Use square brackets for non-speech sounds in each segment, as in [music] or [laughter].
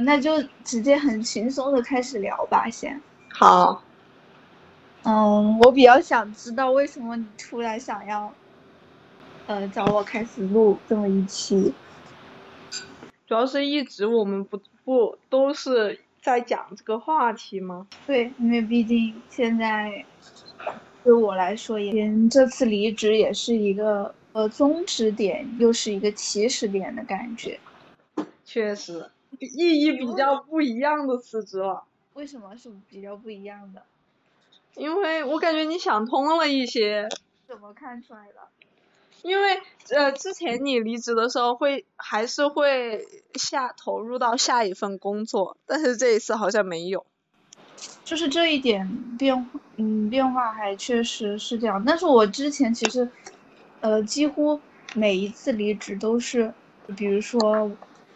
嗯，那就直接很轻松的开始聊吧，先。好。嗯，我比较想知道为什么你突然想要，呃，找我开始录这么一期。主要是一直我们不不都是在讲这个话题吗？对，因为毕竟现在对我来说，也这次离职也是一个呃终止点，又是一个起始点的感觉。确实，意义比较不一样的辞职了。为什么是比较不一样的？因为我感觉你想通了一些。怎么看出来的？因为呃，之前你离职的时候会还是会下投入到下一份工作，但是这一次好像没有。就是这一点变，嗯，变化还确实是这样。但是我之前其实，呃，几乎每一次离职都是，比如说，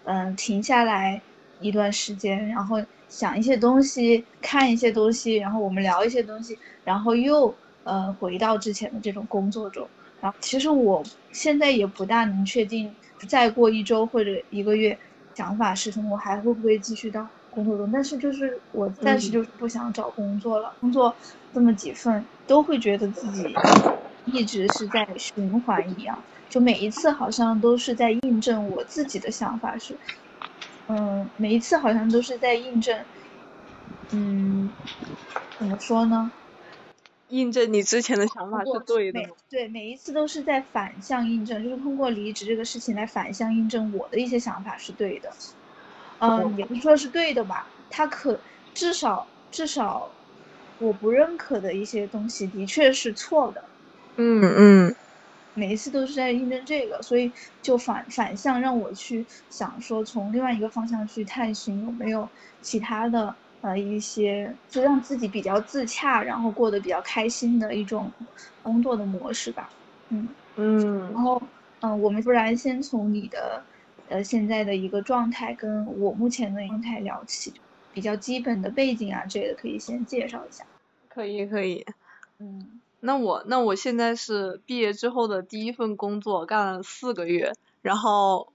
嗯，停下来一段时间，然后想一些东西，看一些东西，然后我们聊一些东西，然后又呃回到之前的这种工作中。然后其实我现在也不大能确定，再过一周或者一个月，想法是什么，我还会不会继续到工作中？但是就是我暂时就是不想找工作了，工作这么几份都会觉得自己一直是在循环一样，就每一次好像都是在印证我自己的想法是，嗯，每一次好像都是在印证，嗯，怎么说呢？印证你之前的想法是对的。对，每一次都是在反向印证，就是通过离职这个事情来反向印证我的一些想法是对的。嗯，也不说是对的吧，他可至少至少我不认可的一些东西的确是错的。嗯嗯。每一次都是在印证这个，所以就反反向让我去想说，从另外一个方向去探寻有没有其他的。呃，一些就让自己比较自洽，然后过得比较开心的一种工作的模式吧。嗯嗯。然后，嗯，我们不然先从你的呃现在的一个状态跟我目前的状态聊起，比较基本的背景啊之类的，可以先介绍一下。可以可以。嗯。那我那我现在是毕业之后的第一份工作，干了四个月，然后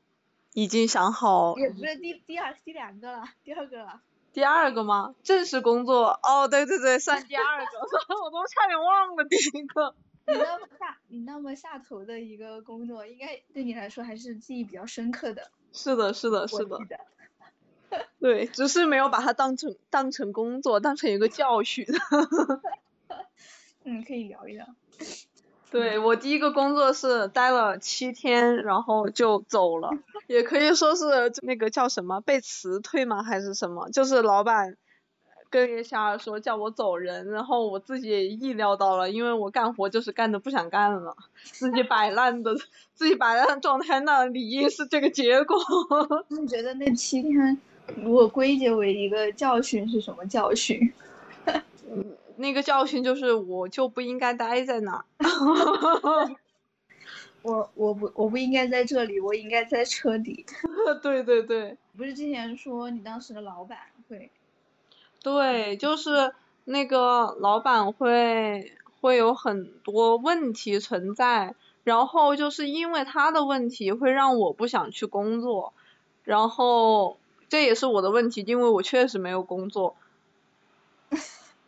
已经想好。也不是第第二第两个了，第二个了。第二个吗？正式工作哦，对对对，算第二个，[laughs] 我都差点忘了第一个。你那么下，你那么下头的一个工作，应该对你来说还是记忆比较深刻的。是的，是的，是的。对，只是没有把它当成当成工作，当成一个教训。[laughs] 嗯，可以聊一聊。对我第一个工作是待了七天，然后就走了，也可以说是那个叫什么被辞退吗？还是什么？就是老板跟 HR 说叫我走人，然后我自己也意料到了，因为我干活就是干的不想干了，自己摆烂的，自己摆烂的状态，那理应是这个结果。你觉得那七天如果归结为一个教训是什么教训？[laughs] 那个教训就是，我就不应该待在那儿。[laughs] [laughs] 我我不我不应该在这里，我应该在车底。[laughs] 对对对。不是之前说你当时的老板会？对，就是那个老板会会有很多问题存在，然后就是因为他的问题会让我不想去工作，然后这也是我的问题，因为我确实没有工作。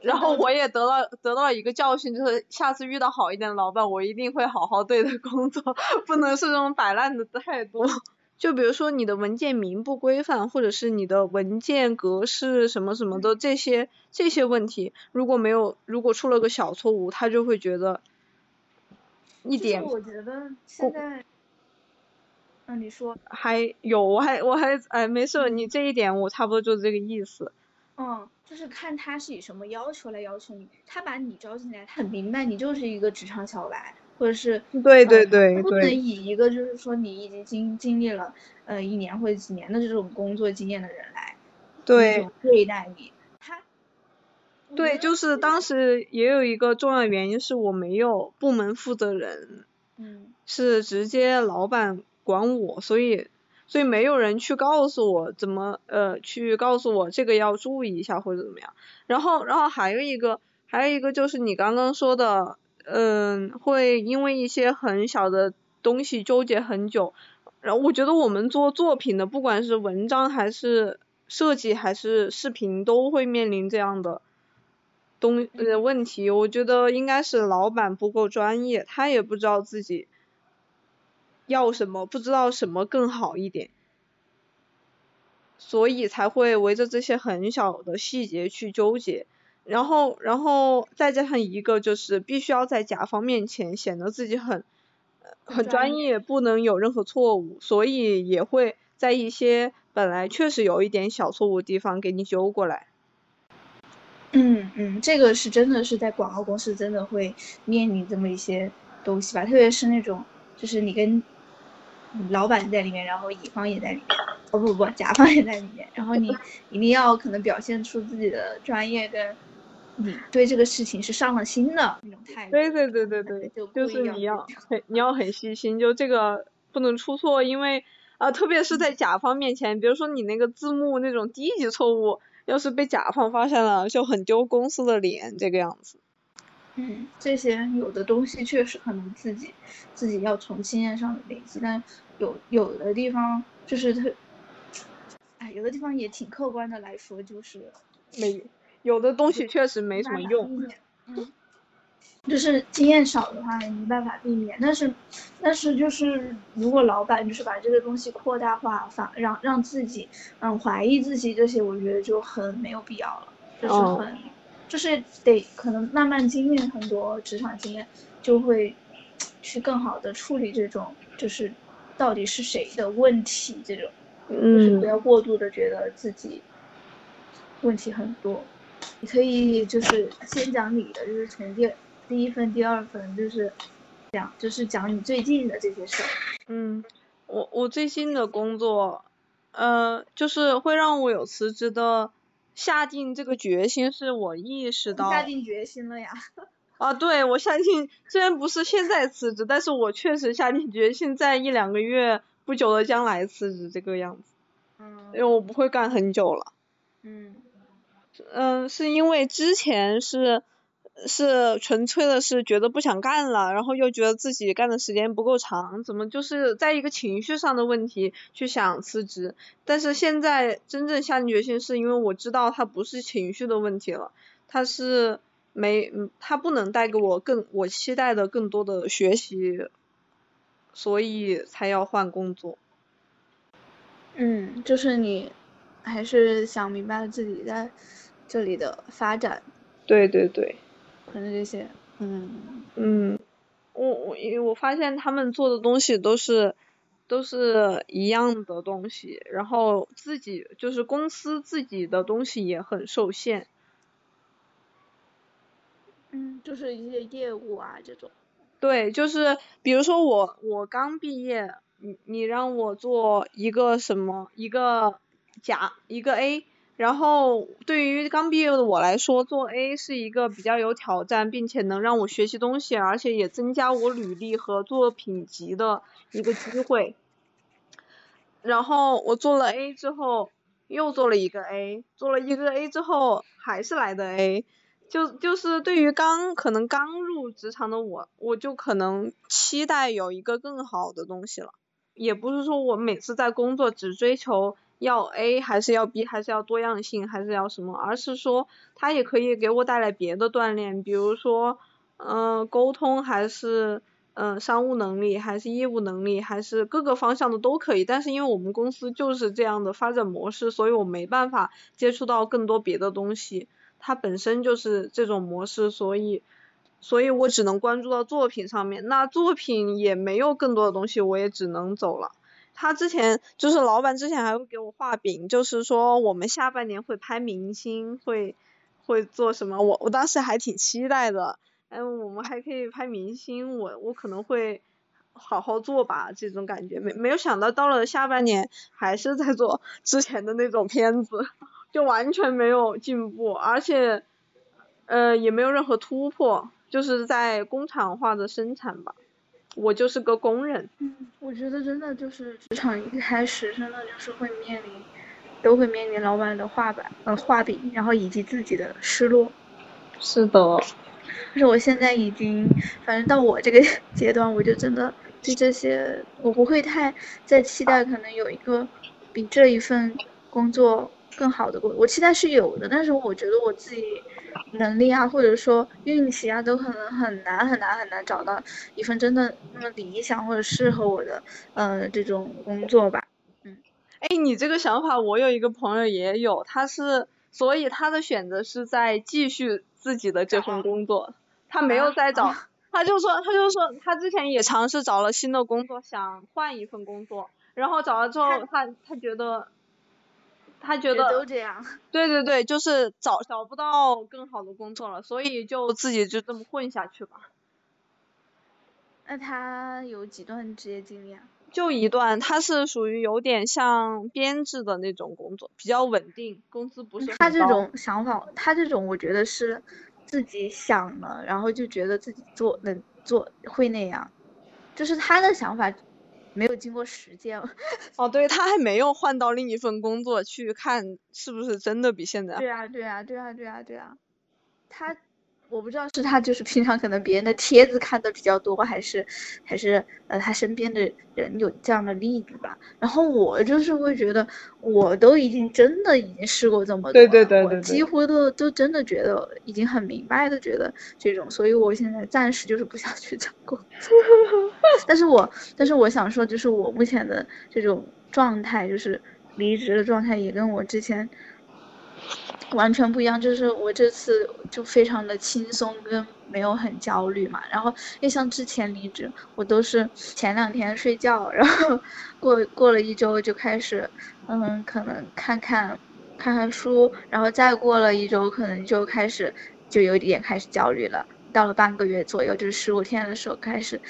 [laughs] 然后我也得到得到一个教训，就是下次遇到好一点的老板，我一定会好好对待工作，不能是这种摆烂的态度。[laughs] 就比如说你的文件名不规范，或者是你的文件格式什么什么的这些这些问题，如果没有如果出了个小错误，他就会觉得一点。我觉得现在，嗯，你说。还有我还我还哎没事，你这一点我差不多就是这个意思。嗯。就是看他是以什么要求来要求你，他把你招进来，他很明白你就是一个职场小白，或者是对对对，不能以一个就是说你已经经经历了呃一年或者几年的这种工作经验的人来对对待你。他对，就是当时也有一个重要原因是我没有部门负责人，嗯，是直接老板管我，所以。所以没有人去告诉我怎么呃去告诉我这个要注意一下或者怎么样，然后然后还有一个还有一个就是你刚刚说的嗯会因为一些很小的东西纠结很久，然后我觉得我们做作品的不管是文章还是设计还是视频都会面临这样的东呃问题。我觉得应该是老板不够专业，他也不知道自己要什么，不知道什么更好一点，所以才会围着这些很小的细节去纠结。然后，然后再加上一个就是必须要在甲方面前显得自己很很专业，不能有任何错误，所以也会在一些本来确实有一点小错误的地方给你纠过来。嗯嗯，这个是真的是在广告公司真的会面临这么一些东西吧，特别是那种就是你跟老板在里面，然后乙方也在里面，哦不不，甲方也在里面，然后你 [laughs] 一定要可能表现出自己的专业跟。你对这个事情是上了心的那种态度，对对对对对，就是你要很你要很细心，就这个不能出错，因为啊，特别是在甲方面前，比如说你那个字幕那种低级错误，要是被甲方发现了，就很丢公司的脸，这个样子。嗯，这些有的东西确实可能自己自己要从经验上累积，但有有的地方就是特，哎，有的地方也挺客观的来说，就是没。有的东西确实没什么用，嗯，就是经验少的话没办法避免。但是，但是就是如果老板就是把这个东西扩大化，反让让自己嗯怀疑自己这些，我觉得就很没有必要了。就是很，就是得可能慢慢经验很多职场经验，就会去更好的处理这种就是到底是谁的问题这种，就是不要过度的觉得自己问题很多。你可以就是先讲你的，就是从第第一份、第二份，就是讲就是讲你最近的这些事儿。嗯，我我最近的工作，呃，就是会让我有辞职的下定这个决心，是我意识到下定决心了呀。[laughs] 啊，对，我相信，虽然不是现在辞职，但是我确实下定决心，在一两个月不久的将来辞职这个样子。嗯。因为我不会干很久了。嗯。嗯，是因为之前是是纯粹的是觉得不想干了，然后又觉得自己干的时间不够长，怎么就是在一个情绪上的问题去想辞职。但是现在真正下定决心，是因为我知道它不是情绪的问题了，它是没，它不能带给我更我期待的更多的学习，所以才要换工作。嗯，就是你还是想明白了自己在。这里的发展，对对对，可能这些，嗯。嗯，我我因为我发现他们做的东西都是都是一样的东西，然后自己就是公司自己的东西也很受限，嗯，就是一些业务啊这种，对，就是比如说我我刚毕业，你你让我做一个什么一个甲一个 A。然后对于刚毕业的我来说，做 A 是一个比较有挑战，并且能让我学习东西，而且也增加我履历和作品集的一个机会。然后我做了 A 之后，又做了一个 A，做了一个 A 之后，还是来的 A，就就是对于刚可能刚入职场的我，我就可能期待有一个更好的东西了。也不是说我每次在工作只追求。要 A 还是要 B 还是要多样性还是要什么？而是说它也可以给我带来别的锻炼，比如说嗯沟通还是嗯商务能力还是业务能力还是各个方向的都可以。但是因为我们公司就是这样的发展模式，所以我没办法接触到更多别的东西。它本身就是这种模式，所以所以我只能关注到作品上面。那作品也没有更多的东西，我也只能走了。他之前就是老板之前还会给我画饼，就是说我们下半年会拍明星，会会做什么？我我当时还挺期待的，嗯，我们还可以拍明星，我我可能会好好做吧，这种感觉没没有想到到了下半年还是在做之前的那种片子，就完全没有进步，而且呃也没有任何突破，就是在工厂化的生产吧。我就是个工人。嗯，我觉得真的就是职场一开始真的就是会面临，都会面临老板的画板呃画饼，然后以及自己的失落。是的。但是我现在已经，反正到我这个 [laughs] 阶段，我就真的对这些我不会太再期待，可能有一个比这一份工作更好的工，我期待是有的，但是我觉得我自己能力啊，或者说运气啊，都可能很难很难很难找到一份真的那么理想或者适合我的呃这种工作吧。嗯，哎，你这个想法，我有一个朋友也有，他是所以他的选择是在继续自己的这份工作，他没有再找，他就说他就说他之前也尝试找了新的工作，想换一份工作。然后找了之后，他他觉得，他觉得都这样。[laughs] 对对对，就是找找不到更好的工作了，所以就自己就这么混下去吧。那他有几段职业经历啊？就一段，他是属于有点像编制的那种工作，比较稳定，工资不是他这种想法，他这种我觉得是自己想了，然后就觉得自己做能做会那样，就是他的想法。没有经过实践。[laughs] 哦，对他还没有换到另一份工作去看是不是真的比现在。对啊，对啊，对啊，对啊，对啊，他。我不知道是他就是平常可能别人的帖子看的比较多，还是还是呃他身边的人有这样的例子吧。然后我就是会觉得，我都已经真的已经试过这么多，对对对对，几乎都都真的觉得已经很明白的觉得这种，所以我现在暂时就是不想 [laughs] 去找工作。但是我但是我想说，就是我目前的这种状态，就是离职的状态，也跟我之前。完全不一样，就是我这次就非常的轻松，跟没有很焦虑嘛。然后，因为像之前离职，我都是前两天睡觉，然后过过了一周就开始，嗯，可能看看看看书，然后再过了一周，可能就开始就有点开始焦虑了。到了半个月左右，就是十五天的时候开始。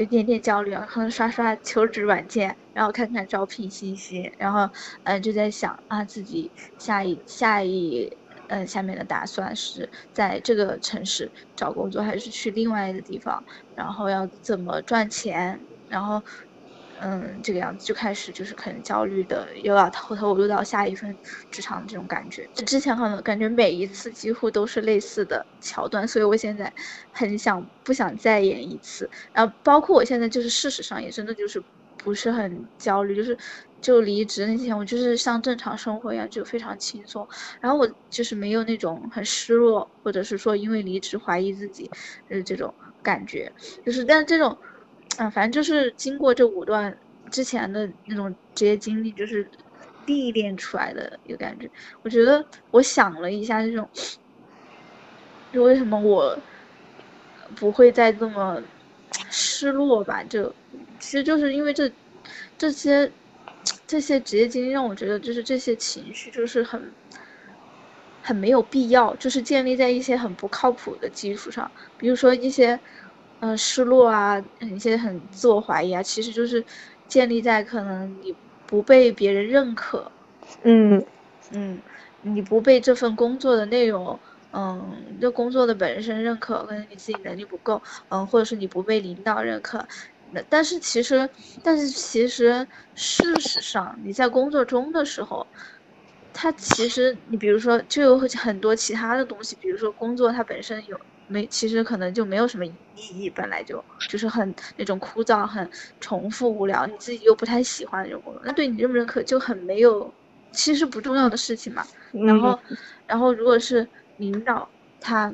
有点点焦虑啊，可能刷刷求职软件，然后看看招聘信息，然后嗯就在想啊自己下一下一嗯下面的打算是在这个城市找工作，还是去另外一个地方，然后要怎么赚钱，然后。嗯，这个样子就开始就是可能焦虑的，又要投投入到下一份职场这种感觉。之前可能感觉每一次几乎都是类似的桥段，所以我现在很想不想再演一次。然后包括我现在就是事实上也真的就是不是很焦虑，就是就离职那天我就是像正常生活一样就非常轻松。然后我就是没有那种很失落，或者是说因为离职怀疑自己，就是这种感觉。就是但这种。嗯，反正就是经过这五段之前的那种职业经历，就是历练出来的一个感觉。我觉得我想了一下，这种就为什么我不会再这么失落吧？就其实就是因为这这些这些职业经历让我觉得，就是这些情绪就是很很没有必要，就是建立在一些很不靠谱的基础上，比如说一些。嗯，失落啊，一些很自我怀疑啊，其实就是建立在可能你不被别人认可，嗯嗯，你不被这份工作的内容，嗯，这工作的本身认可，可能你自己能力不够，嗯，或者是你不被领导认可，那但是其实，但是其实事实上你在工作中的时候，它其实你比如说就有很多其他的东西，比如说工作它本身有。没，其实可能就没有什么意义，本来就就是很那种枯燥、很重复、无聊，你自己又不太喜欢那种工作，那对你认不认可就很没有，其实不重要的事情嘛。然后，然后如果是领导他，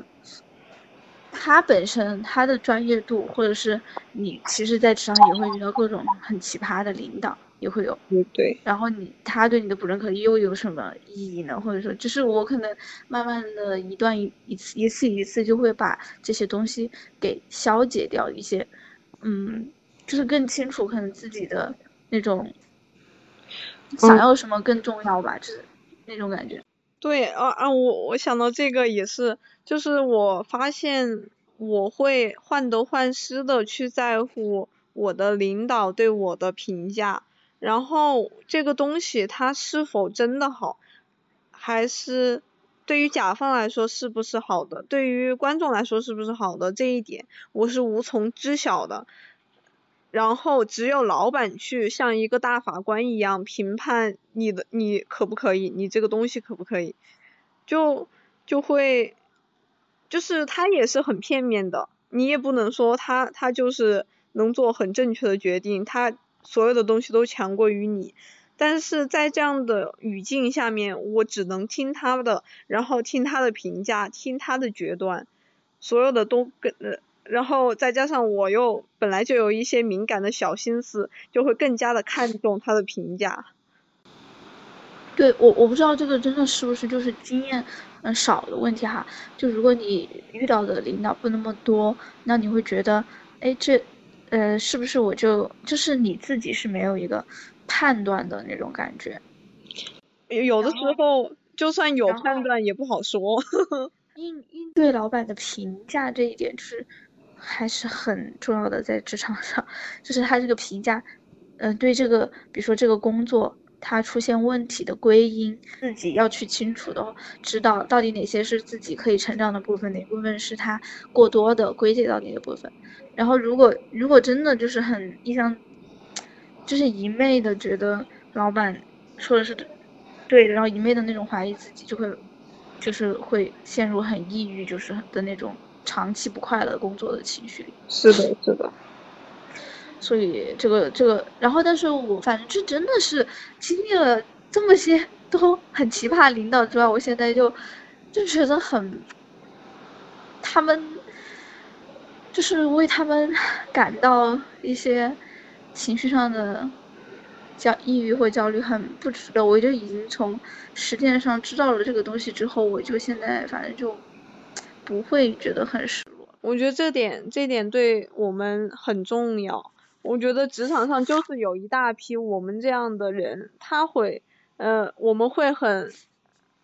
他本身他的专业度，或者是你其实，在职场也会遇到各种很奇葩的领导。也会有，嗯对，然后你他对你的不认可又有什么意义呢？或者说，就是我可能慢慢的一段一一次一次一次就会把这些东西给消解掉一些，嗯，就是更清楚可能自己的那种想要什么更重要吧，就是那种感觉。对，啊啊，我我想到这个也是，就是我发现我会患得患失的去在乎我的领导对我的评价。然后这个东西它是否真的好，还是对于甲方来说是不是好的，对于观众来说是不是好的，这一点我是无从知晓的。然后只有老板去像一个大法官一样评判你的你可不可以，你这个东西可不可以，就就会，就是他也是很片面的，你也不能说他他就是能做很正确的决定，他。所有的东西都强过于你，但是在这样的语境下面，我只能听他的，然后听他的评价，听他的决断，所有的都跟呃，然后再加上我又本来就有一些敏感的小心思，就会更加的看重他的评价。对我，我不知道这个真的是不是就是经验嗯少的问题哈。就如果你遇到的领导不那么多，那你会觉得，哎，这，呃，是不是我就就是你自己是没有一个判断的那种感觉？有的时候就算有判断也不好说。[laughs] 应应对老板的评价这一点，就是还是很重要的，在职场上，就是他这个评价，嗯，对这个，比如说这个工作。他出现问题的归因，自己要去清楚的知道到底哪些是自己可以成长的部分，哪部分是他过多的归结到哪个部分。然后如果如果真的就是很一厢，就是一昧的觉得老板说的是对的，然后一昧的那种怀疑自己，就会就是会陷入很抑郁，就是的那种长期不快乐工作的情绪里。是的，是的。所以这个这个，然后但是我反正就真的是经历了这么些都很奇葩领导之外，我现在就就觉得很，他们就是为他们感到一些情绪上的焦抑郁或焦虑很不值得。我就已经从实践上知道了这个东西之后，我就现在反正就不会觉得很失落。我觉得这点这点对我们很重要。我觉得职场上就是有一大批我们这样的人，他会，呃，我们会很，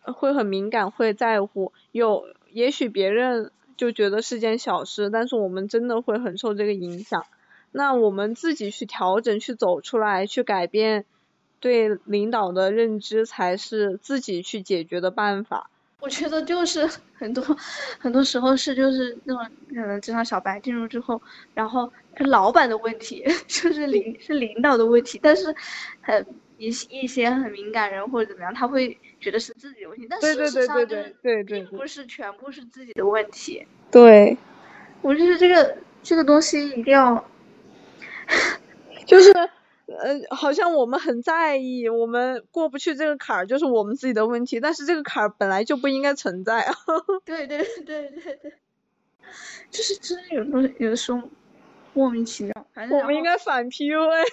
会很敏感，会在乎。有，也许别人就觉得是件小事，但是我们真的会很受这个影响。那我们自己去调整，去走出来，去改变对领导的认知，才是自己去解决的办法。我觉得就是 [laughs] 很多很多时候是就是那种可能职场小白进入之后，然后是老板的问题，[laughs] 就是领是领导的问题，但是很一一些很敏感人或者怎么样，他会觉得是自己的问题，但事实上对对并不是全部是自己的问题。对，我就是这个这个东西一定要，[laughs] 就是。呃，好像我们很在意，我们过不去这个坎儿，就是我们自己的问题。但是这个坎儿本来就不应该存在啊。[laughs] 对对对对对，就是真的有时候有的时候莫名其妙。反正我们应该反 PUA，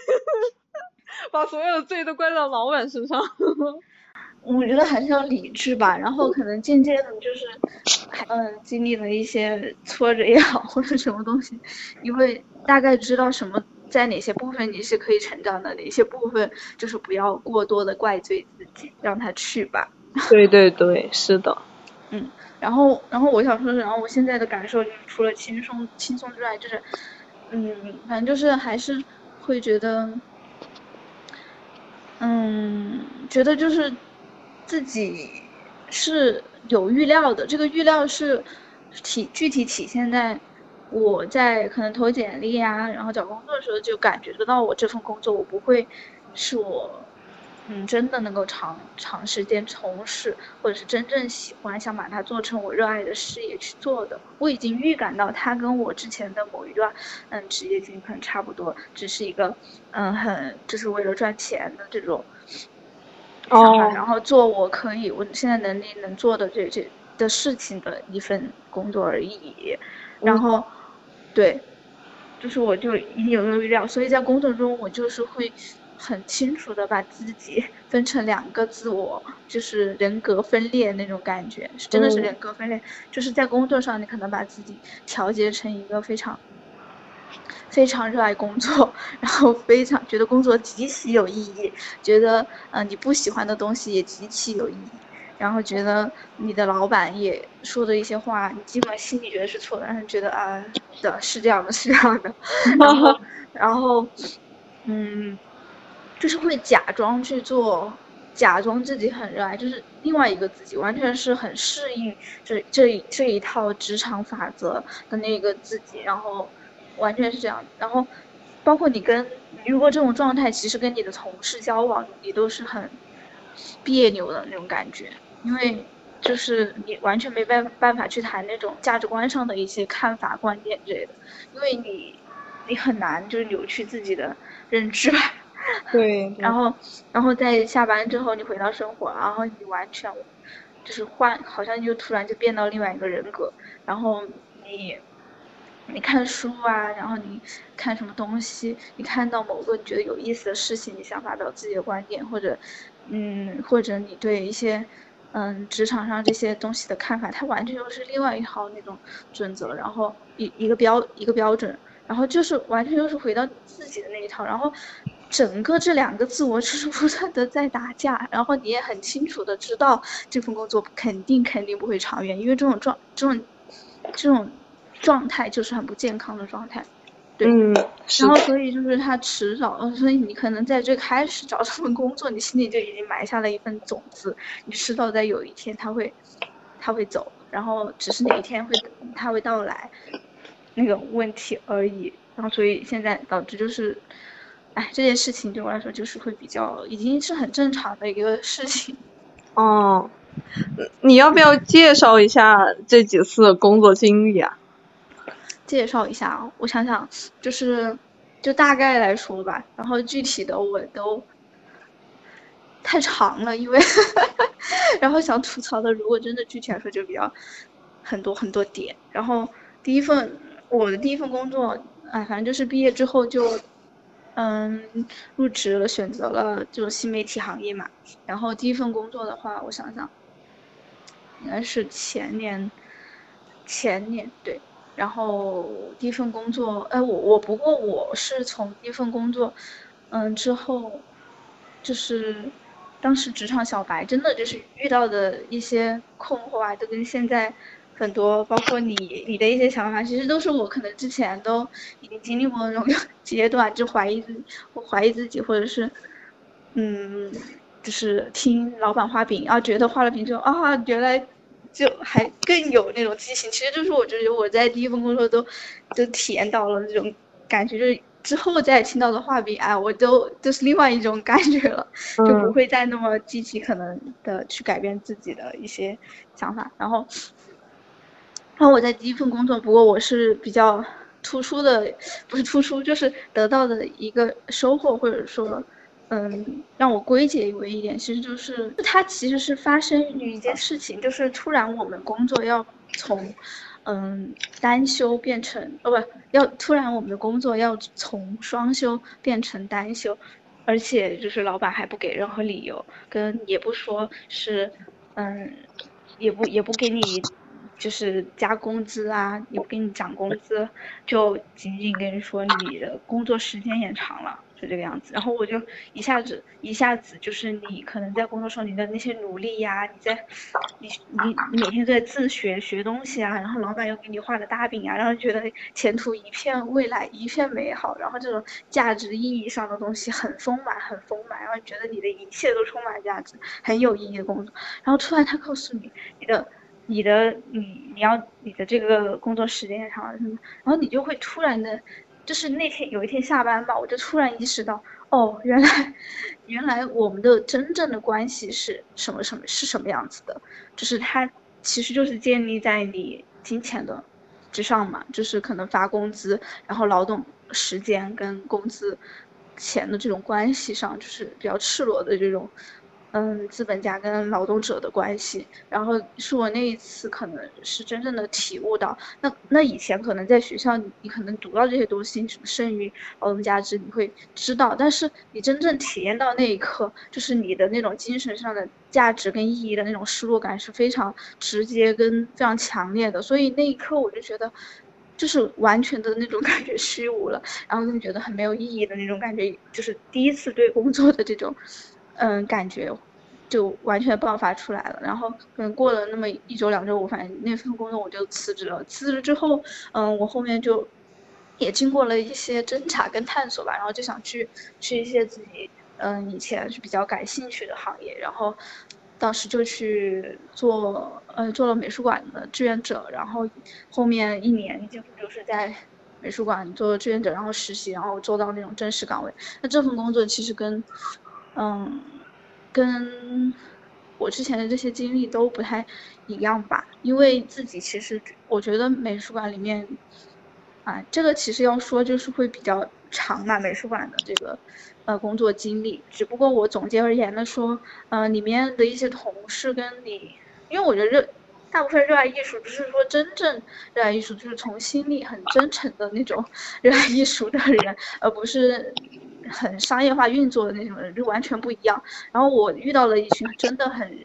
[laughs] 把所有的罪都怪到老板身上。[laughs] 我觉得还是要理智吧，然后可能渐渐的，就是嗯，经历了一些挫折也好，或者什么东西，因为大概知道什么。在哪些部分你是可以成长的，哪些部分就是不要过多的怪罪自己，让他去吧。[laughs] 对对对，是的。嗯，然后然后我想说，然后我现在的感受就是除了轻松轻松之外，就是嗯，反正就是还是会觉得，嗯，觉得就是自己是有预料的，这个预料是体具体体现在。我在可能投简历啊，然后找工作的时候就感觉得到，我这份工作我不会是我，嗯，真的能够长长时间从事，或者是真正喜欢，想把它做成我热爱的事业去做的。我已经预感到它跟我之前的某一段，嗯，职业经历可能差不多，只是一个，嗯，很就是为了赚钱的这种，哦，然后做我可以我现在能力能做的这这的事情的一份工作而已，然后。对，就是我就已经有个预料，所以在工作中我就是会很清楚的把自己分成两个自我，就是人格分裂那种感觉，真的是人格分裂。就是在工作上，你可能把自己调节成一个非常非常热爱工作，然后非常觉得工作极其有意义，觉得嗯你不喜欢的东西也极其有意义。然后觉得你的老板也说的一些话，你尽管心里觉得是错的，但是觉得啊的是这样的，是这样的。[laughs] 然后，然后，嗯，就是会假装去做，假装自己很热爱，就是另外一个自己，完全是很适应这这这一套职场法则的那个自己，然后完全是这样。然后，包括你跟如果这种状态，其实跟你的同事交往，你都是很别扭的那种感觉。因为就是你完全没办办法去谈那种价值观上的一些看法、观点之类的，因为你你很难就是扭曲自己的认知吧，对。然后，然后在下班之后，你回到生活，然后你完全就是换，好像就突然就变到另外一个人格。然后你，你看书啊，然后你看什么东西，你看到某个你觉得有意思的事情，你想发表自己的观点，或者，嗯，或者你对一些。嗯，职场上这些东西的看法，它完全就是另外一套那种准则，然后一一个标一个标准，然后就是完全就是回到自己的那一套，然后整个这两个自我就是不断的在打架，然后你也很清楚的知道这份工作肯定肯定不会长远，因为这种状这种这种状态就是很不健康的状态。嗯，然后所以就是他迟早，所以你可能在最开始找这份工作，你心里就已经埋下了一份种子，你迟早在有一天他会，他会走，然后只是哪一天会他会到来，那个问题而已。然后所以现在导致就是，哎，这件事情对我来说就是会比较，已经是很正常的一个事情。[laughs] 哦，你要不要介绍一下这几次工作经历啊？介绍一下啊，我想想，就是，就大概来说吧，然后具体的我都太长了，因为，[laughs] 然后想吐槽的，如果真的具体来说就比较很多很多点。然后第一份我的第一份工作，哎，反正就是毕业之后就，嗯，入职了，选择了这种新媒体行业嘛。然后第一份工作的话，我想想，应该是前年，前年对。然后第一份工作，哎，我我不过我是从第一份工作，嗯，之后，就是当时职场小白，真的就是遇到的一些困惑啊，都跟现在很多，包括你你的一些想法，其实都是我可能之前都已经经历过那种 [laughs] 阶段，就怀疑，我怀疑自己，或者是，嗯，就是听老板画饼，啊，觉得画了饼之后啊，原来。就还更有那种激情，其实就是我觉得我在第一份工作都都体验到了那种感觉，就是之后再听到的画笔，哎，我都就是另外一种感觉了，就不会再那么积极可能的去改变自己的一些想法。然后，然后我在第一份工作，不过我是比较突出的，不是突出，就是得到的一个收获，或者说。嗯，让我归结为一点，其实就是它其实是发生于一件事情，就是突然我们工作要从，嗯，单休变成，哦不，要突然我们的工作要从双休变成单休，而且就是老板还不给任何理由，跟也不说是，嗯，也不也不给你，就是加工资啊，也不给你涨工资，就仅仅跟你说你的工作时间延长了。就这个样子，然后我就一下子一下子就是你可能在工作上你的那些努力呀，你在你你你每天都在自学学东西啊，然后老板又给你画了大饼啊，然后觉得前途一片未来一片美好，然后这种价值意义上的东西很丰满很丰满，然后觉得你的一切都充满价值，很有意义的工作，然后突然他告诉你你的你的你你要你的这个工作时间长了什么，然后你就会突然的。就是那天有一天下班吧，我就突然意识到，哦，原来，原来我们的真正的关系是什么什么是什么样子的，就是它其实就是建立在你金钱的之上嘛，就是可能发工资，然后劳动时间跟工资钱的这种关系上，就是比较赤裸的这种。嗯，资本家跟劳动者的关系，然后是我那一次可能是真正的体悟到，那那以前可能在学校你可能读到这些东西，什么剩余劳动价值你会知道，但是你真正体验到那一刻，就是你的那种精神上的价值跟意义的那种失落感是非常直接跟非常强烈的，所以那一刻我就觉得，就是完全的那种感觉虚无了，然后就觉得很没有意义的那种感觉，就是第一次对工作的这种。嗯，感觉就完全爆发出来了。然后可能过了那么一周两周，我反正那份工作我就辞职了。辞职之后，嗯，我后面就也经过了一些侦查跟探索吧，然后就想去去一些自己嗯以前是比较感兴趣的行业。然后当时就去做呃做了美术馆的志愿者，然后后面一年几乎就是在美术馆做志愿者，然后实习，然后做到那种正式岗位。那这份工作其实跟嗯，跟我之前的这些经历都不太一样吧，因为自己其实我觉得美术馆里面，啊，这个其实要说就是会比较长嘛，美术馆的这个呃工作经历，只不过我总结而言的说，呃里面的一些同事跟你，因为我觉得热大部分热爱艺术，不是说真正热爱艺术，就是从心里很真诚的那种 [laughs] 热爱艺术的人，而不是很商业化运作的那种人，就完全不一样。然后我遇到了一群真的很，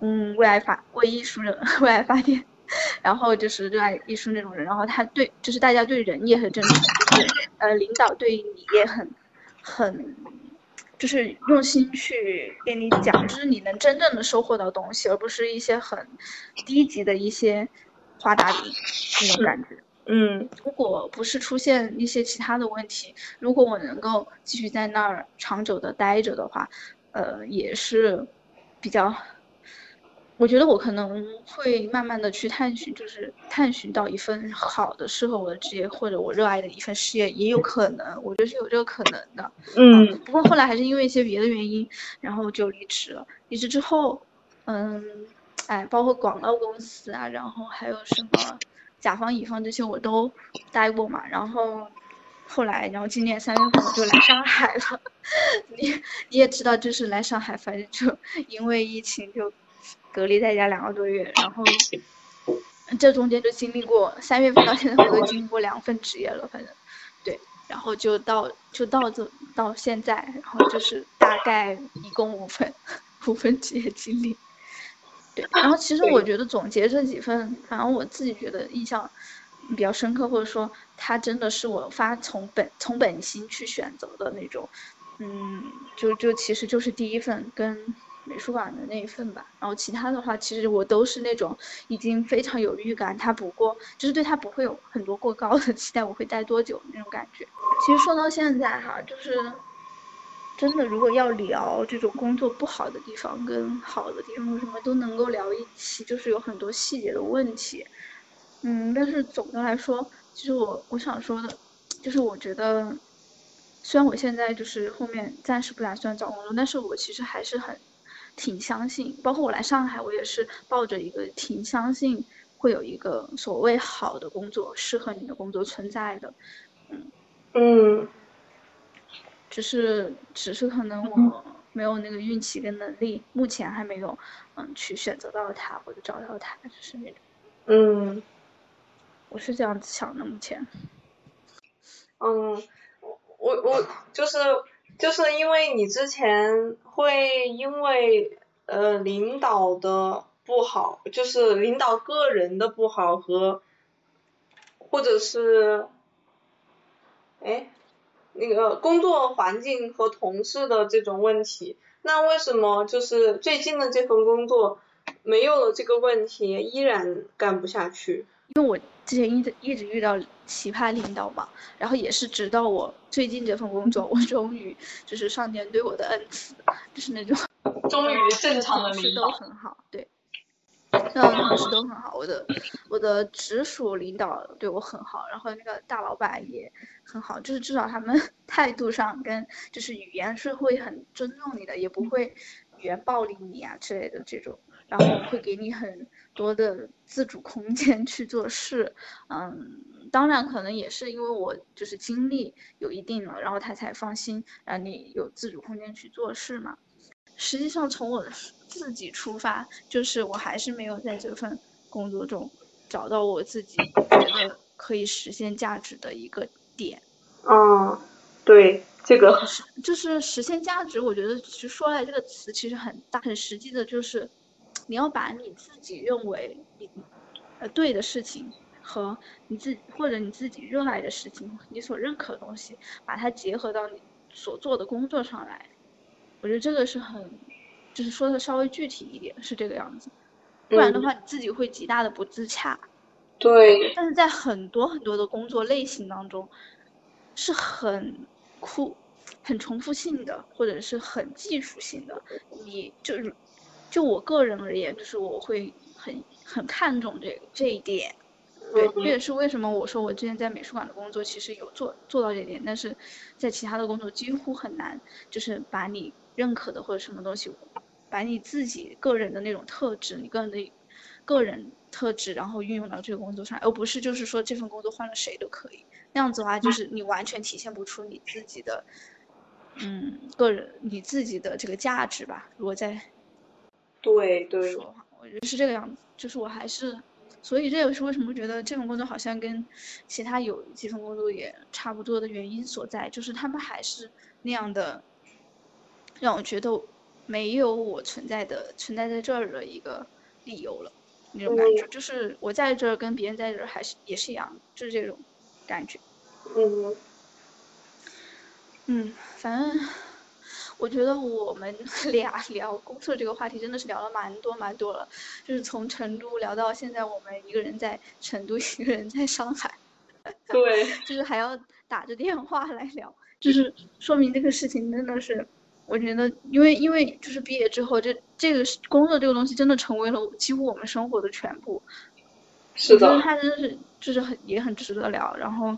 嗯，为爱发为艺术人 [laughs] 为爱发电，[laughs] 然后就是热爱艺术那种人，然后他对就是大家对人也很真诚，就是呃领导对你也很很。就是用心去跟你讲，就是你能真正的收获到东西，而不是一些很低级的一些画大饼那种感觉。嗯，如果不是出现一些其他的问题，如果我能够继续在那儿长久的待着的话，呃，也是比较。我觉得我可能会慢慢的去探寻，就是探寻到一份好的适合我的职业，或者我热爱的一份事业，也有可能，我觉得是有这个可能的。嗯。不过后来还是因为一些别的原因，然后就离职了。离职之后，嗯，哎，包括广告公司啊，然后还有什么甲方乙方这些我都待过嘛。然后后来，然后今年三月份我就来上海了。[laughs] 你你也知道，就是来上海，反正就因为疫情就。隔离在家两个多月，然后这中间就经历过三月份到现在，我都经历过两份职业了，反正对，然后就到就到这到现在，然后就是大概一共五份五份职业经历，然后其实我觉得总结这几份，反正我自己觉得印象比较深刻，或者说它真的是我发从本从本心去选择的那种，嗯，就就其实就是第一份跟。美术馆的那一份吧，然后其他的话，其实我都是那种已经非常有预感，他不过就是对他不会有很多过高的期待，我会待多久那种感觉。其实说到现在哈，就是真的，如果要聊这种工作不好的地方跟好的地方，什么都能够聊一起，就是有很多细节的问题。嗯，但是总的来说，其实我我想说的，就是我觉得，虽然我现在就是后面暂时不打算找工作，但是我其实还是很。挺相信，包括我来上海，我也是抱着一个挺相信会有一个所谓好的工作，适合你的工作存在的，嗯嗯，只是只是可能我没有那个运气跟能力，目前还没有嗯去选择到他或者找到他，就是那种，嗯，我是这样子想的，目前，嗯，我我就是。就是因为你之前会因为呃领导的不好，就是领导个人的不好和，或者是，哎，那个工作环境和同事的这种问题，那为什么就是最近的这份工作没有了这个问题，依然干不下去？因为我之前一直一直遇到奇葩领导嘛，然后也是直到我最近这份工作，我终于就是上天对我的恩赐，就是那种终于正常的领导都很好，对，嗯，同事都很好，我的我的直属领导对我很好，然后那个大老板也很好，就是至少他们 [laughs] 态度上跟就是语言是会很尊重你的，也不会语言暴力你啊之类的这种。然后会给你很多的自主空间去做事，嗯，当然可能也是因为我就是精力有一定了，然后他才放心让你有自主空间去做事嘛。实际上从我自己出发，就是我还是没有在这份工作中找到我自己觉得可以实现价值的一个点。嗯，对，这个就是实现价值，我觉得其实说来这个词其实很大，很实际的就是。你要把你自己认为你呃对的事情和你自己或者你自己热爱的事情，你所认可的东西，把它结合到你所做的工作上来。我觉得这个是很，就是说的稍微具体一点是这个样子，不然的话你自己会极大的不自洽。对。但是在很多很多的工作类型当中，是很酷、很重复性的，或者是很技术性的，你就是。就我个人而言，就是我会很很看重这个这一点，对，这也是为什么我说我之前在美术馆的工作其实有做做到这点，但是在其他的工作几乎很难，就是把你认可的或者什么东西，把你自己个人的那种特质，你个人的个人特质，然后运用到这个工作上，而不是就是说这份工作换了谁都可以，那样子的话就是你完全体现不出你自己的嗯，个人你自己的这个价值吧。如果在对对说，我觉得是这个样子。就是我还是，所以这也是为什么觉得这份工作好像跟其他有几份工作也差不多的原因所在，就是他们还是那样的，让我觉得没有我存在的存在在这儿的一个理由了。那种感觉，就是我在这儿跟别人在这儿还是也是一样，就是这种感觉。嗯。嗯，反正我觉得我们 [laughs] 俩聊工作这个话题真的是聊了蛮多蛮多了，就是从成都聊到现在，我们一个人在成都，一个人在上海。对。[laughs] 就是还要打着电话来聊，就是说明这个事情真的是。我觉得，因为因为就是毕业之后，这这个工作这个东西真的成为了几乎我们生活的全部。是的。我觉得它真的是就是很也很值得聊，然后，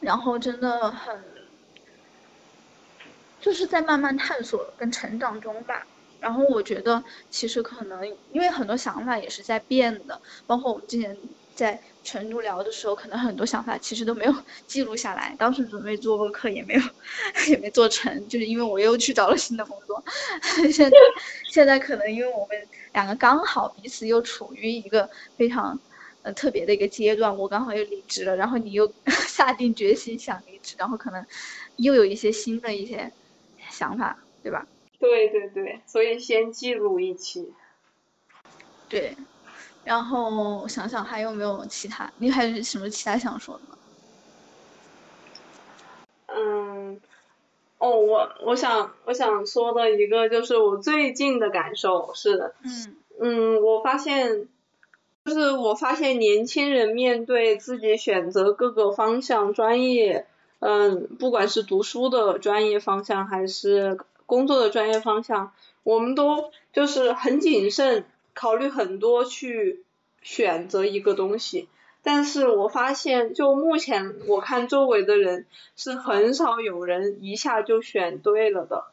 然后真的很，就是在慢慢探索跟成长中吧。然后我觉得其实可能因为很多想法也是在变的，包括我们之前。在成都聊的时候，可能很多想法其实都没有 [laughs] 记录下来。当时准备做播客，也没有，[laughs] 也没做成，就是因为我又去找了新的工作。[laughs] 现在，现在可能因为我们两个刚好彼此又处于一个非常呃特别的一个阶段，我刚好又离职了，然后你又下定决心想离职，然后可能又有一些新的一些想法，对吧？对对对，所以先记录一期。对。然后想想还有没有其他？你还有什么其他想说的吗？嗯，哦，我我想我想说的一个就是我最近的感受是，嗯嗯，我发现就是我发现年轻人面对自己选择各个方向专业，嗯，不管是读书的专业方向还是工作的专业方向，我们都就是很谨慎。考虑很多去选择一个东西，但是我发现就目前我看周围的人是很少有人一下就选对了的，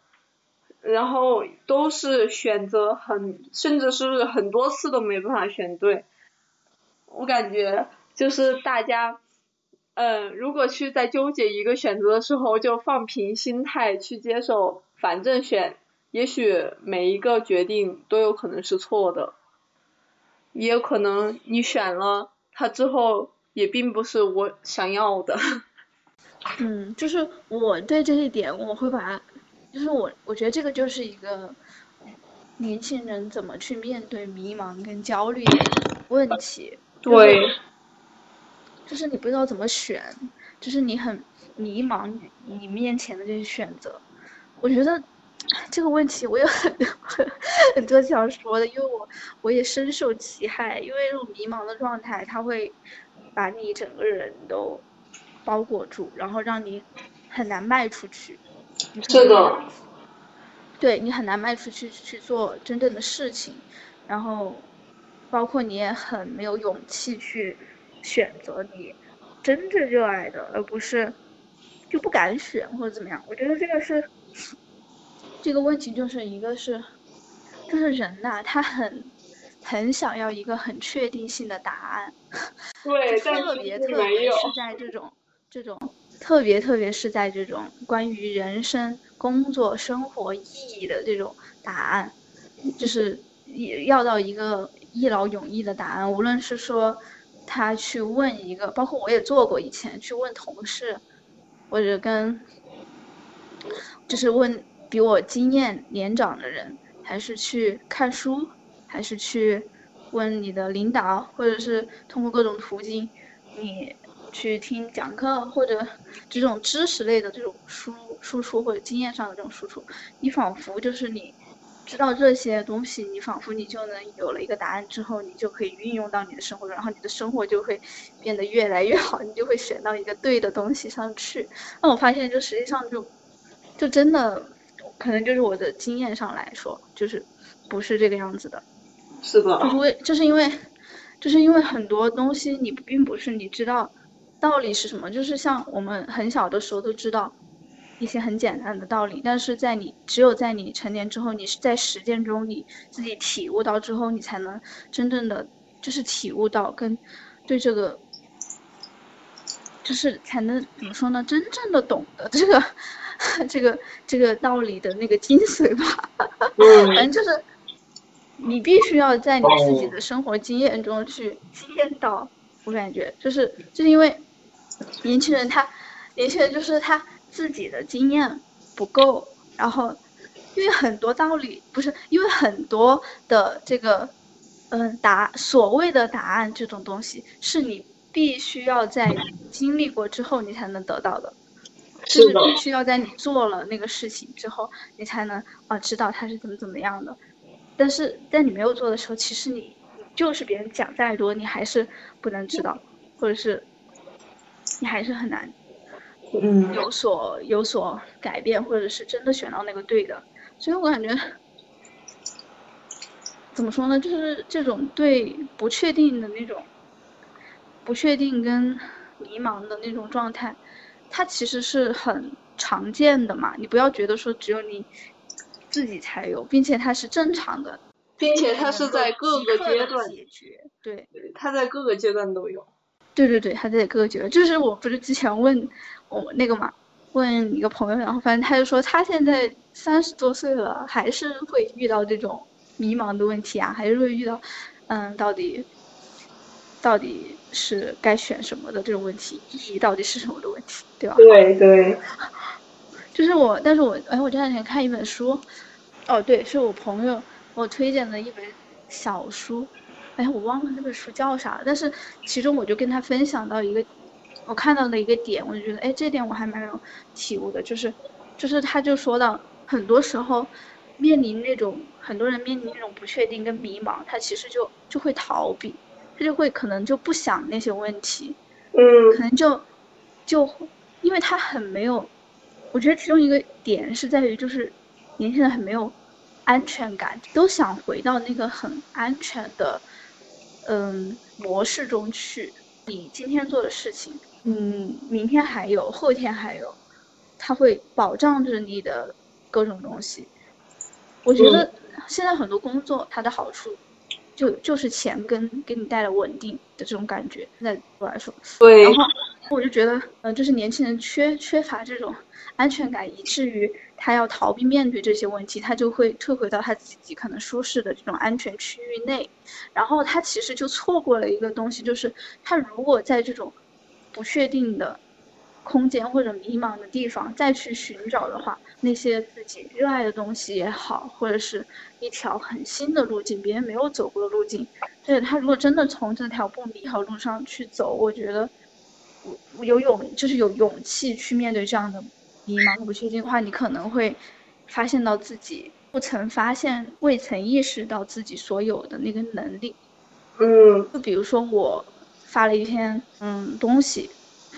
然后都是选择很甚至是很多次都没办法选对，我感觉就是大家，嗯，如果去在纠结一个选择的时候，就放平心态去接受，反正选。也许每一个决定都有可能是错的，也有可能你选了它之后也并不是我想要的。[laughs] 嗯，就是我对这一点我会把，就是我我觉得这个就是一个年轻人怎么去面对迷茫跟焦虑的问题。对。就是你不知道怎么选，就是你很迷茫你面前的这些选择，我觉得。这个问题我有很多 [laughs] 很多想说的，因为我我也深受其害，因为这种迷茫的状态，它会把你整个人都包裹住，然后让你很难迈出去。这个。对你很难迈出去去做真正的事情，然后包括你也很没有勇气去选择你真正热爱的，而不是就不敢选或者怎么样。我觉得这个是。这个问题就是一个是，就是人呐，他很很想要一个很确定性的答案，[laughs] 对，特别特别是在这种这种特别特别是在这种关于人生、工作、生活意义的这种答案，就是要到一个一劳永逸的答案。无论是说他去问一个，包括我也做过以前去问同事，或者跟，就是问。比我经验年长的人，还是去看书，还是去问你的领导，或者是通过各种途径，你去听讲课或者这种知识类的这种输输出或者经验上的这种输出，你仿佛就是你知道这些东西，你仿佛你就能有了一个答案之后，你就可以运用到你的生活中，然后你的生活就会变得越来越好，你就会选到一个对的东西上去。那我发现，就实际上就就真的。可能就是我的经验上来说，就是不是这个样子的。是的。就是为就是因为就是因为很多东西你并不是你知道道理是什么，就是像我们很小的时候都知道一些很简单的道理，但是在你只有在你成年之后，你是在实践中你自己体悟到之后，你才能真正的就是体悟到跟对这个就是才能怎么说呢？真正的懂得这个。[laughs] 这个这个道理的那个精髓吧。嗯，[laughs] 反正就是你必须要在你自己的生活经验中去经验到，我感觉就是就是因为年轻人他年轻人就是他自己的经验不够，然后因为很多道理不是因为很多的这个嗯答所谓的答案这种东西是你必须要在经历过之后你才能得到的。就是的必须要在你做了那个事情之后，你才能啊知道它是怎么怎么样的。但是在你没有做的时候，其实你就是别人讲再多，你还是不能知道，或者是你还是很难嗯，有所有所改变，或者是真的选到那个对的。所以我感觉怎么说呢，就是这种对不确定的那种不确定跟迷茫的那种状态，它其实是很常见的嘛。你不要觉得说只有你自己才有，并且它是正常的，并且它是在各个阶段，解决。对，它在各个阶段都有。对对对，它在各个阶段，就是我不是之前问我那个嘛，问一个朋友，然后反正他就说他现在三十多岁了，还是会遇到这种迷茫的问题啊，还是会遇到，嗯，到底到底是该选什么的这种问题，意义到底是什么的问题，对吧？对对，就是我，但是我哎，我这两天看一本书，哦，对，是我朋友我推荐的一本小书，哎，我忘了那本书叫啥，但是其中我就跟他分享到一个，我看到的一个点，我就觉得，哎，这点我还蛮有体悟的，就是，就是他就说到，很多时候面临那种很多人面临那种不确定跟迷茫，他其实就就会逃避，他就会可能就不想那些问题，嗯可嗯能就就因为他很没有，我觉得其中一个点是在于就是年轻人很没有安全感，都想回到那个很安全的嗯模式中去。你今天做的事情，嗯，明天还有，后天还有，他会保障着你的各种东西。我觉得现在很多工作它的好处就就是钱跟给你带来稳定的这种感觉，现在对我来说。对然后我就觉得，嗯、就是年轻人缺缺乏这种安全感，以至于他要逃避面对这些问题，他就会退回到他自己可能舒适的这种安全区域内，然后他其实就错过了一个东西，就是他如果在这种不确定的空间或者迷茫的地方再去寻找的话，那些自己热爱的东西也好，或者是一条很新的路径，别人没有走过的路径，对他如果真的从这条不迷条路上去走，我觉得有勇就是有勇气去面对这样的迷茫和不确定的话，你可能会发现到自己不曾发现、未曾意识到自己所有的那个能力。嗯就比如说我发了一篇嗯东西，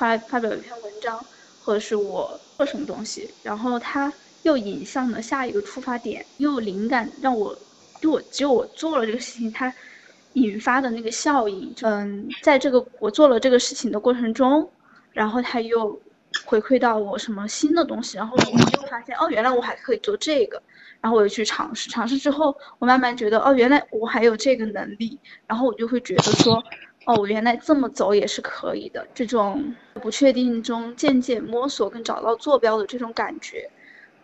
发发表一篇文章，或者是我做什么东西，然后它又引向了下一个出发点，又灵感让我，就我只有我做了这个事情，它引发的那个效应，嗯，在这个我做了这个事情的过程中，然后它又回馈到我什么新的东西，然后我又发现哦，原来我还可以做这个，然后我又去尝试，尝试之后，我慢慢觉得哦，原来我还有这个能力，然后我就会觉得说，哦，我原来这么走也是可以的。这种不确定中渐渐摸索跟找到坐标的这种感觉，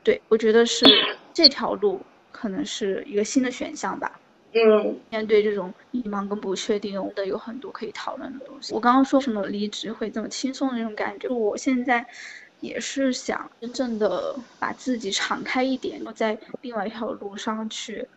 对我觉得是 [laughs] 这条路可能是一个新的选项吧。嗯面对这种迷茫跟不确定，我的有很多可以讨论的东西。我刚刚说什么离职会这么轻松的那种感觉，我现在也是想真正的把自己敞开一点，在另外一条路上去，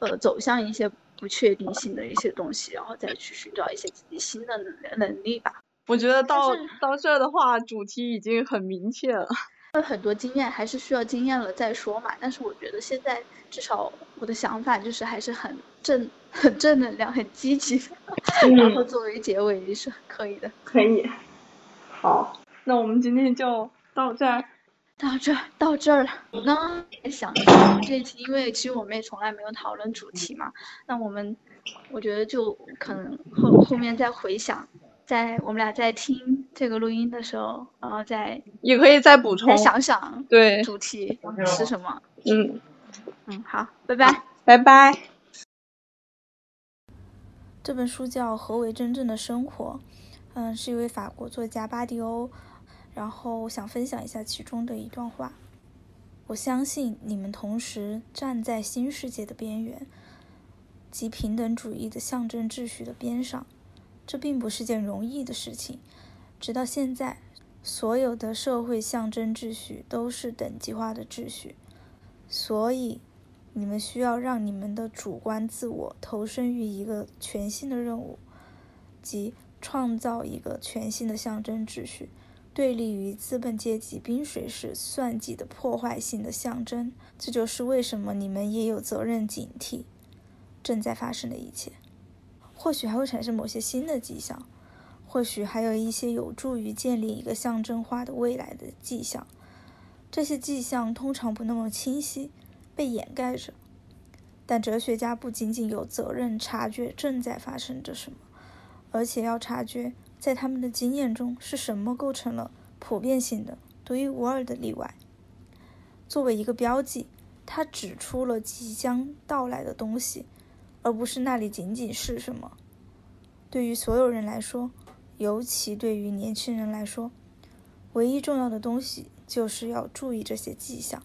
呃，走向一些不确定性的一些东西，然后再去寻找一些自己新的能能力吧。我觉得到到这儿的话，主题已经很明确了。[laughs] 有很多经验还是需要经验了再说嘛。但是我觉得现在至少我的想法就是还是很正、很正能量、很积极的，[laughs] 然后嗯，作为结尾也是可以的。可以，好，那我们今天就到这儿。到这儿，到这儿了。我刚刚也想着我们这一期，因为其实我们也从来没有讨论主题嘛，那我们我觉得就可能后后面再回想，在我们俩在听这个录音的时候，然后再也可以再补充再。想想对，主题是什么。嗯，嗯，好，拜拜。拜拜。这本书叫《何为真正的生活》，嗯，是一位法国作家巴迪欧，然后我想分享一下其中的一段话。我相信你们同时站在新世界的边缘，及平等主义的象征秩序的边上。这并不是件容易的事情。直到现在，所有的社会象征秩序都是等级化的秩序，所以你们需要让你们的主观自我投身于一个全新的任务，即创造一个全新的象征秩序。对立于资本阶级冰水式算计的破坏性的象征，这就是为什么你们也有责任警惕正在发生的一切。或许还会产生某些新的迹象，或许还有一些有助于建立一个象征化的未来的迹象。这些迹象通常不那么清晰，被掩盖着。但哲学家不仅仅有责任察觉正在发生着什么，而且要察觉。在他们的经验中，是什么构成了普遍性的、独一无二的例外？作为一个标记，它指出了即将到来的东西，而不是那里仅仅是什么。对于所有人来说，尤其对于年轻人来说，唯一重要的东西就是要注意这些迹象，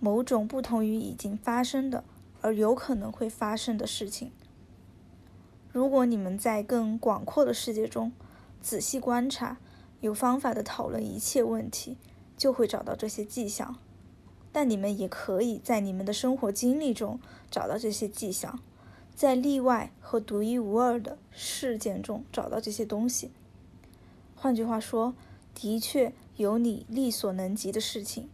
某种不同于已经发生的而有可能会发生的事情。如果你们在更广阔的世界中仔细观察，有方法的讨论一切问题，就会找到这些迹象。但你们也可以在你们的生活经历中找到这些迹象，在例外和独一无二的事件中找到这些东西。换句话说，的确有你力所能及的事情，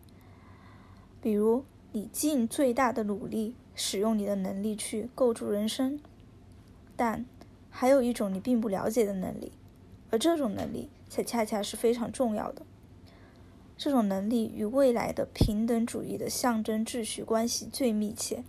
比如你尽最大的努力使用你的能力去构筑人生。但还有一种你并不了解的能力，而这种能力才恰恰是非常重要的。这种能力与未来的平等主义的象征秩序关系最密切。